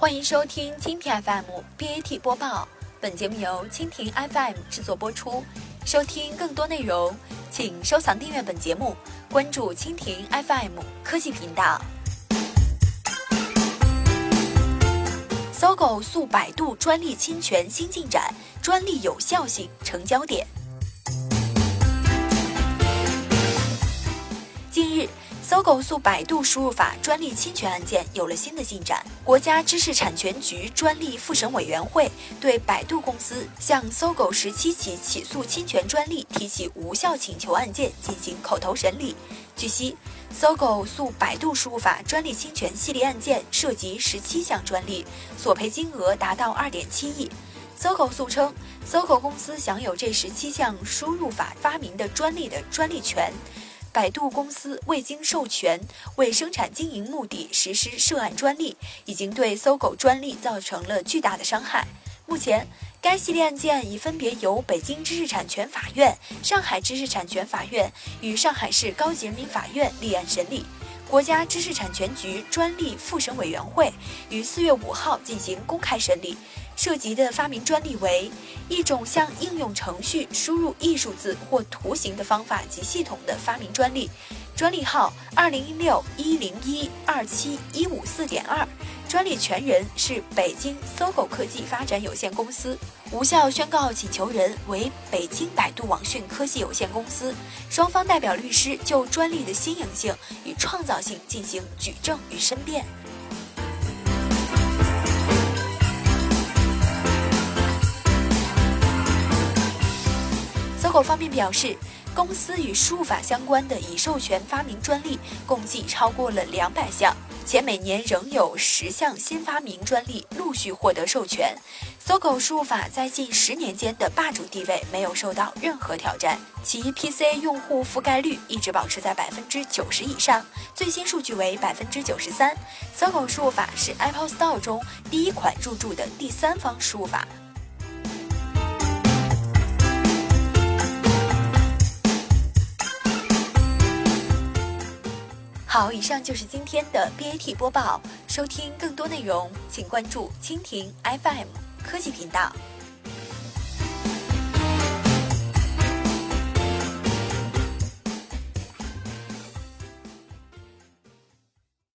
欢迎收听蜻蜓 FM BAT 播报，本节目由蜻蜓 FM 制作播出。收听更多内容，请收藏订阅本节目，关注蜻蜓 FM 科技频道。搜狗诉百度专利侵权新进展，专利有效性成焦点。搜狗诉百度输入法专利侵权案件有了新的进展。国家知识产权局专利复审委员会对百度公司向搜狗十七起起诉侵权专利提起无效请求案件进行口头审理。据悉，搜狗诉百度输入法专利侵权系列案件涉及十七项专利，索赔金额达到二点七亿。搜狗诉称，搜狗公司享有这十七项输入法发明的专利的专利权。百度公司未经授权，为生产经营目的实施涉案专利，已经对搜狗专利造成了巨大的伤害。目前，该系列案件已分别由北京知识产权法院、上海知识产权法院与上海市高级人民法院立案审理。国家知识产权局专利复审委员会于四月五号进行公开审理。涉及的发明专利为一种向应用程序输入艺术字或图形的方法及系统的发明专利，专利号二零一六一零一二七一五四点二，专利权人是北京搜狗科技发展有限公司，无效宣告请求人为北京百度网讯科技有限公司。双方代表律师就专利的新颖性与创造性进行举证与申辩。搜狗方面表示，公司与输入法相关的已授权发明专利共计超过了两百项，且每年仍有十项新发明专利陆续获得授权。搜狗输入法在近十年间的霸主地位没有受到任何挑战，其 PC 用户覆盖率一直保持在百分之九十以上，最新数据为百分之九十三。搜狗输入法是 Apple Store 中第一款入驻的第三方输入法。好，以上就是今天的 BAT 播报。收听更多内容，请关注蜻蜓 FM 科技频道。